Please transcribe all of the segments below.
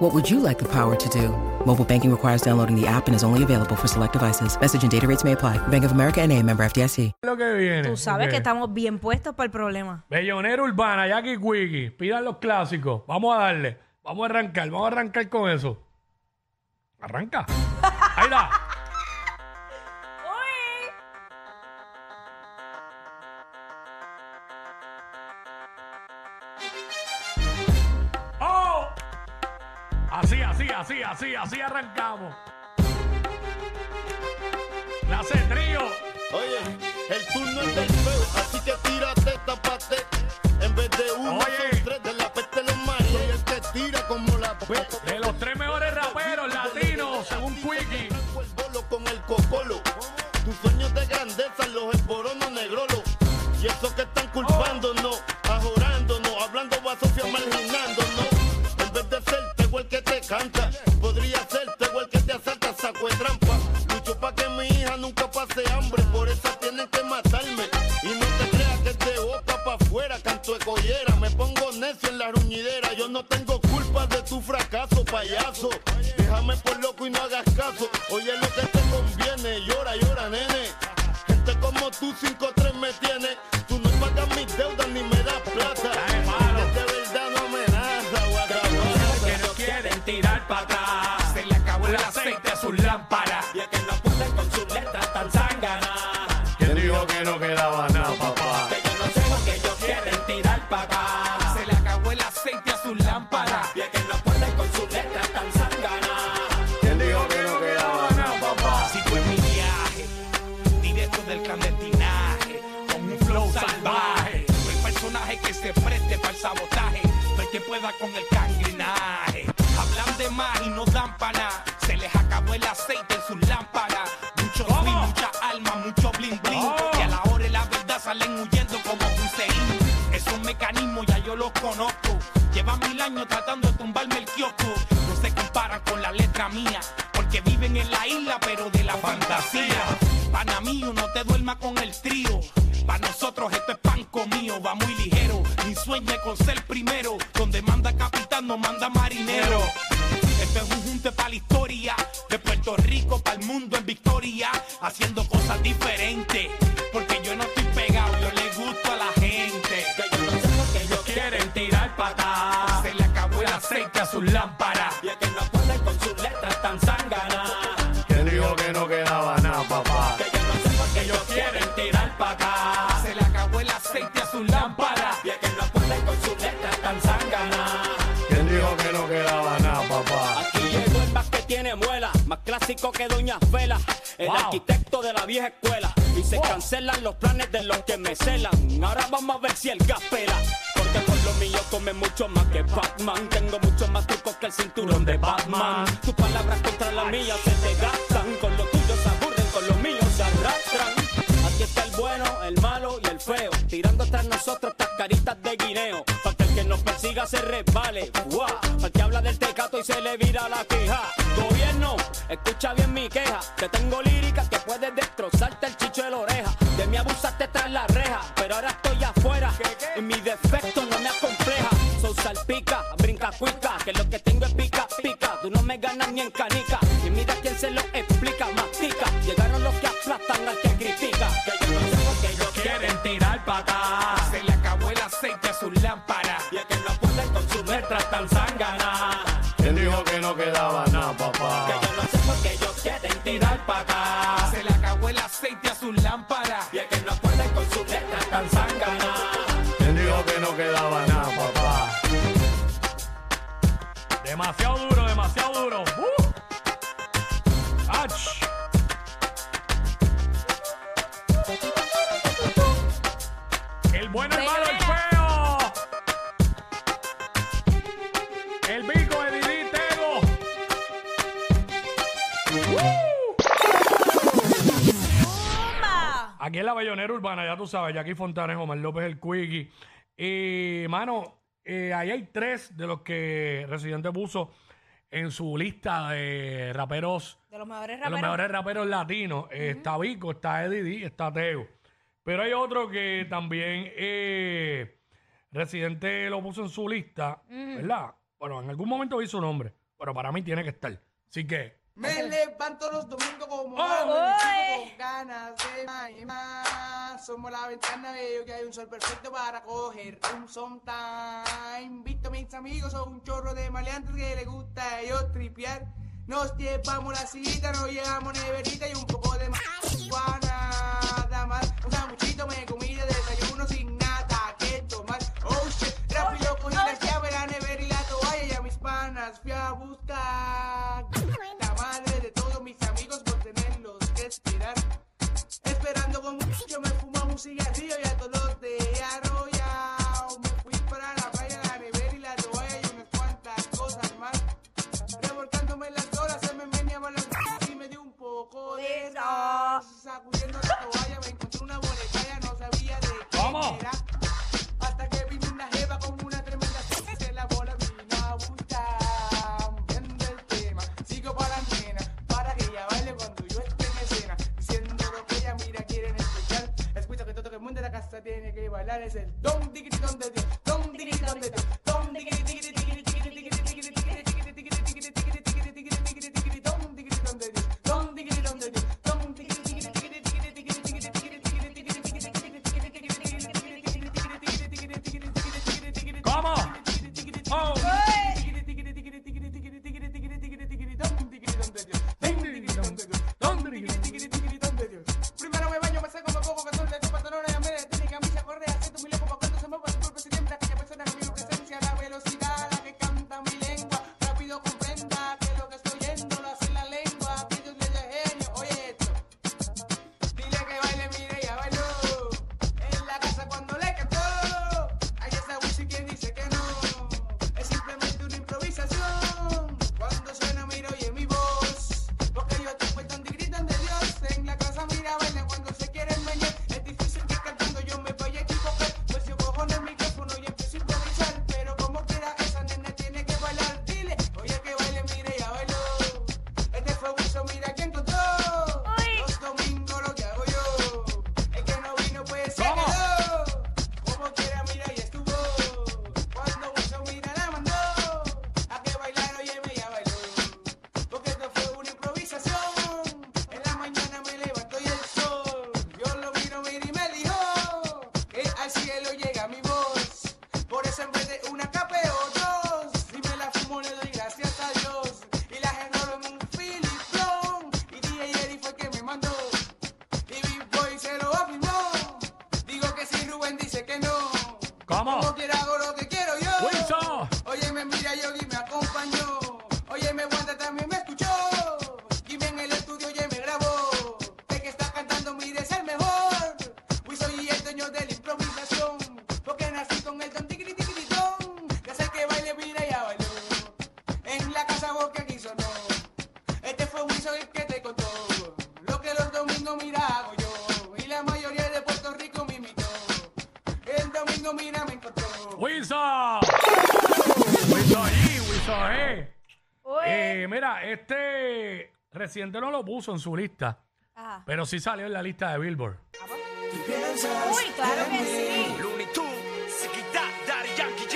What would you like the power to do? Mobile banking requires downloading the app and is only available for select devices. Message and data rates may apply. Bank of America and a member FDIC. lo que viene. Tú sabes Ok. que estamos bien puestos para el problema. Bellonera Urbana, Jackie Quickie, pidan los clásicos. Vamos a darle. Vamos a arrancar, vamos a arrancar con eso. Arranca. Ahí está. Así, así, así, arrancamos. Clase trío. Oye, el turno es del feo, así que tírate, tapate. En vez de uno, Oye. son tres de la peste los mares. Soy el que tira como la. De los tres mejores raperos latinos, según Quickie. Con el cocolo. Tus sueños de Mil años tratando de tumbarme el kiosco. No se comparan con la letra mía, porque viven en la isla, pero de la fantasía. Pana mío, no te duermas con el trío. Para nosotros esto es pan comido, va muy ligero. Ni sueñe con ser primero. Donde manda capitán, no manda marinero. Esto es un junte para la historia. De Puerto Rico para el mundo en victoria. Haciendo cosas diferentes. Porque yo no estoy pegado, yo le gusto a la gente. Que yo no sé lo que ellos Quieren tirar para atrás. Aceite a sus lámparas. Y es que no pueden con sus letras tan zánganas. ¿Quién dijo que no quedaba nada, papá? Que yo no sé lo que ellos quieren tirar para acá. Se le acabó el aceite a sus lámparas. Y es que no pueden con sus letras tan zánganas. ¿Quién dijo que no quedaba nada, papá? Aquí llegó el más que tiene muela, más clásico que Doña Fela, el Wow. arquitecto de la vieja escuela. Y se cancelan los planes de los que me celan. Ahora vamos a ver si el gas pela. Come mucho más que Batman. Tengo mucho más trucos que el cinturón de Batman. Tus palabras contra las mías se te gastan. Con lo tuyo se aburren, con lo mío se arrastran. Aquí está el bueno, el malo y el feo. Tirando tras nosotros estas caritas de guineo. Para que el que nos persiga se resbale. ¡Guau! Para que habla del tecato y se le vira la queja. Gobierno, escucha bien mi queja. Que tengo lírica que puede destrozarte el chicho de la oreja. De mí abusaste tras la reja. Pero ahora estoy afuera. Y mi defecto ganas ni en canica. Y mira quién se lo explica, mastica. Llegaron los que aplastan al que critica. Que yo no sé lo que ellos quieren. Quieren tirar para atrás. Se le acabó el aceite a sus lámparas. Y es que no pueden con sus letras tan zánganas. ¿Quién dijo que no quedaba nada, Que papá? yo no sé por qué ellos quieren tirar para acá. Se le acabó el aceite a sus lámparas. Y es que no pueden con sus letras Aquí en la Bellonera Urbana, ya tú sabes, Jackie Fontanes, Omar López, el Quickie. Y, mano, eh, ahí hay tres de los que Residente puso en su lista de raperos. De los mejores raperos. De los mejores raperos latinos. Está Vico, está Eddie D, está Teo. Pero hay otro que también eh, Residente lo puso en su lista, ¿verdad? Bueno, en algún momento vi su nombre, pero para mí tiene que estar. Así que me levanto los domingos como oh, con ganas de más. y más. Somos la ventana, veo que hay un sol perfecto para coger un sometime. Visto a mis amigos, son un chorro de maleantes que les gusta a ellos tripear. Nos llevamos la sillita, nos llevamos neverita y un poco de más. Sigue cigarrillo y a todos te he arrollado. Me fui para la playa, la nevera y la toalla y unas cuantas cosas más. Revolcándome las horas, se me venía la y me dio un poco de... Sal, guys and Este reciente no lo puso en su lista, Ajá. pero sí salió en la lista de Billboard. Ah, pues. Uy, claro que sí. Looney Tunes, Sikita, Daddy Yankee,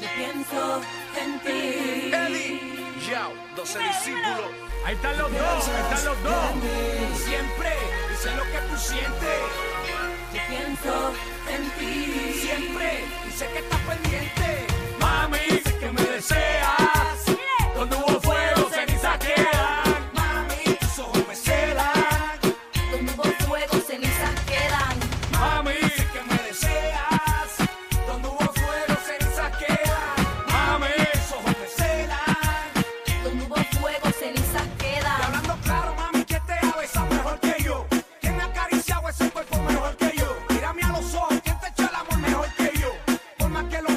Yo pienso en ti. Eddie, Yao, 12 Dímelo, discípulos. Ahí están los dos, ahí están los dos. Siempre, dice lo que tú sientes. Yo pienso en ti. Siempre, dice que estás pendiente. Mami, dice que me deseas. que lo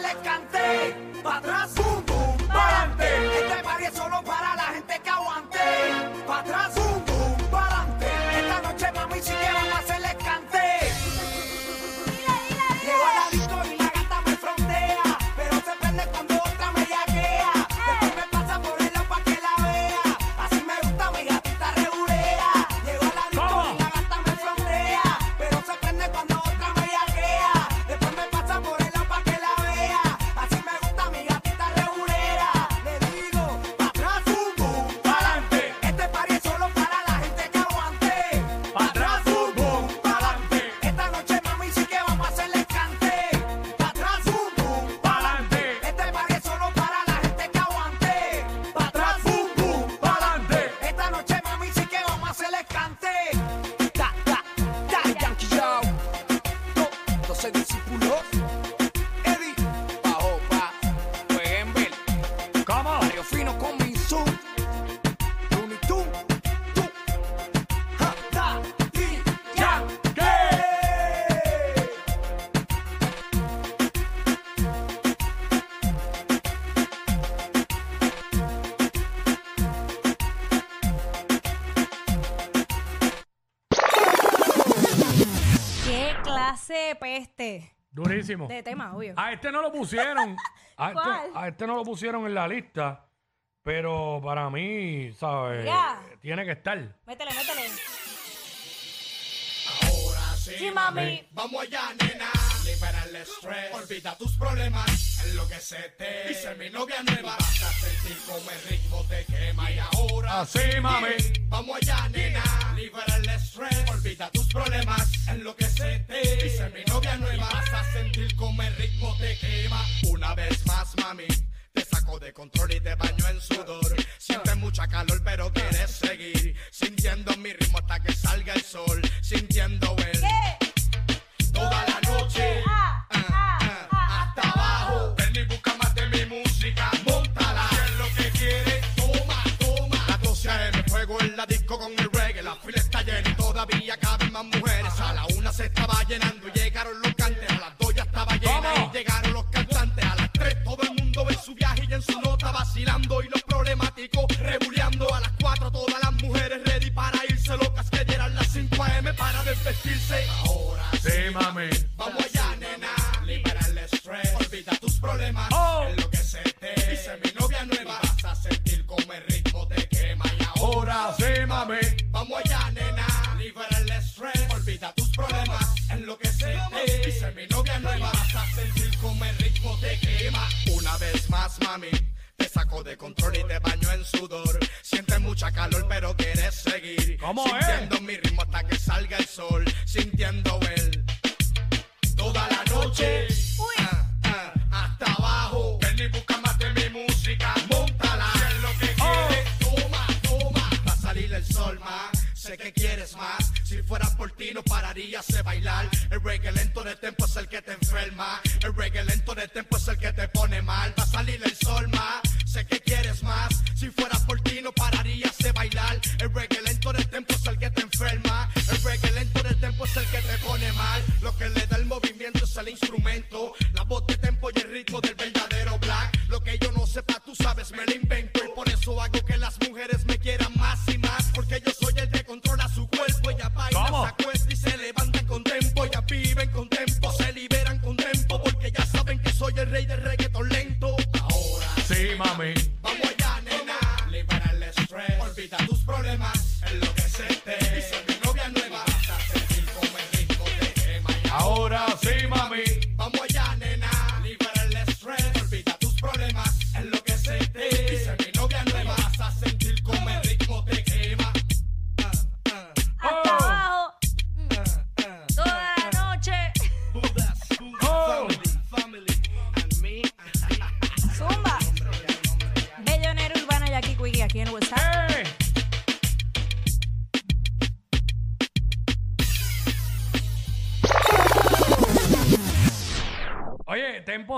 le canté, para atrás, boom, boom. Este party es solo para la gente que aguante, para atrás. clase peste Durísimo. de tema, obvio. A este no lo pusieron. Este, a, este, no lo pusieron en la lista. Pero para mí, ¿sabes? Tiene que estar. Métele, métele. Ahora sí, Sí, mami. Vamos allá, nena. Libera el estrés. Olvida tus problemas. En lo que se te dice mi novia nueva. Vas a sentir como el ritmo te quema. Y ahora Así, mami. Vamos allá, nena liberar el estrés, olvida tus problemas, enloquecete. Dice mi novia nueva, vas a sentir como el ritmo te quema. Una vez más, mami. Te saco de control y te baño en sudor. Sientes mucha calor, pero quieres seguir. Sintiendo mi ritmo hasta que salga el sol. Sintiendo el. Toda la noche. Ah, ah, ah, hasta abajo. Ven y busca más de con el se estaba llenando. baño en sudor. Sientes mucha calor, pero quieres seguir. ¿Cómo Sintiendo es? mi ritmo hasta que salga el sol. Sintiendo él. Toda la noche. Uy. Ah, ah, hasta abajo. Ven y busca más de mi música. Montala. Si es lo que oh. quieres. Toma, toma. Va a salir el sol, más. Sé que quieres más. Si fuera por ti no pararías de bailar. El reggae lento de tempo es el que te enferma. El reggae lento de tempo es el que te pone mal. Va a salir el sol más. Original,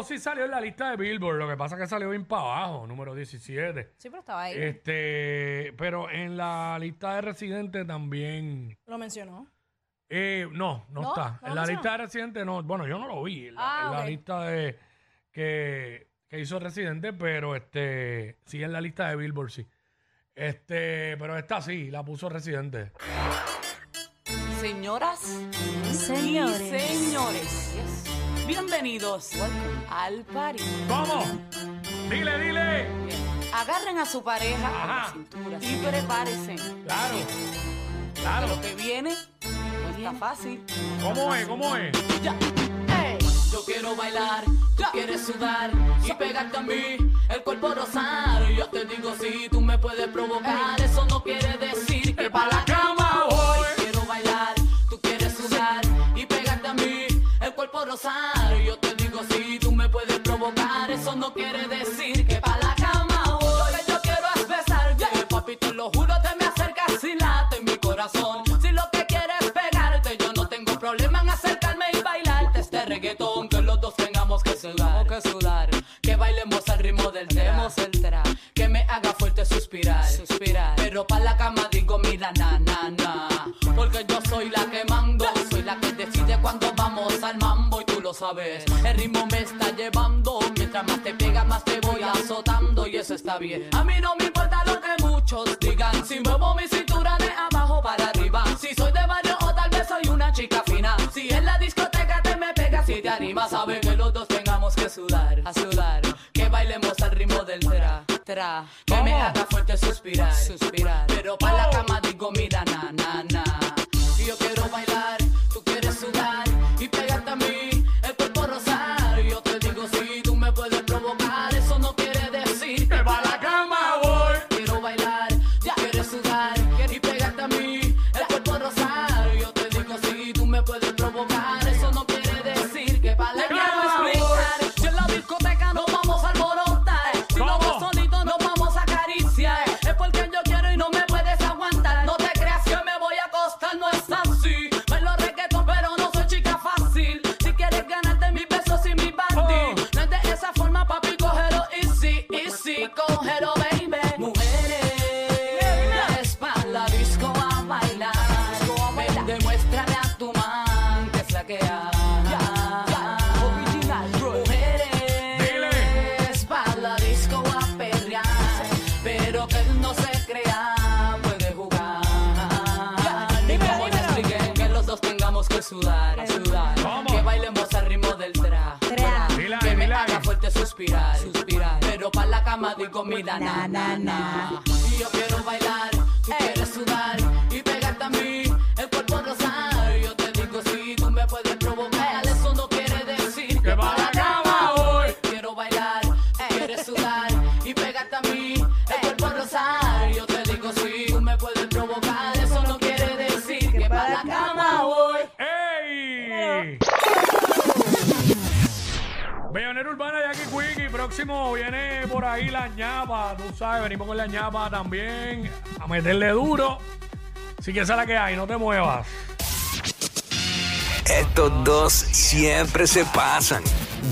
Sí salió en la lista de Billboard, lo que pasa es que salió bien para abajo, número 17. Sí, pero estaba ahí. Este, pero en la lista de residentes también. Lo mencionó. Eh, no, no, ¿No? está. ¿No en la mencionó? lista de residentes no. Bueno, yo no lo vi. En la, Ah, en la ok. lista de que, que hizo residente, pero este sí en la lista de Billboard, sí. Este, pero esta sí, la puso residente. Señoras Señores. y señores, bienvenidos al party. ¿Cómo? Dile, dile. Agarren a su pareja la Ajá. cintura y prepárense. Claro. Claro. Lo que viene no está fácil. ¿Cómo es? ¿Cómo es? Ya. Ey. Yo quiero bailar, tú quieres sudar y pegarte a mí, el cuerpo rosar. Yo te digo si tú me puedes provocar, eso no quiere decir que para la cama voy. Quiero bailar, tú quieres sudar y pegarte a mí, el cuerpo rosar. El ritmo me está llevando, mientras más te pega, más te voy azotando y eso está bien. A mí no me importa lo que muchos digan, si muevo mi cintura de abajo para arriba. Si soy de barrio o tal vez soy una chica fina. Si en la discoteca te me pegas y te animas, sabe que los dos tengamos que sudar, a sudar. Que bailemos al ritmo del tra, tra. Que me haga fuerte suspirar, suspirar. Pero para la cama mira, na, na, na. Y yo quiero bailar, Próximo viene por ahí la ñapa. Tú sabes, venimos con la ñapa también. A meterle duro. Así que esa es la que hay, no te muevas. Estos dos siempre se pasan.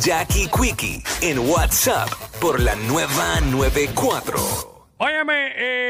Jackie Quickie en WhatsApp por la nueva 94. Óyeme, eh,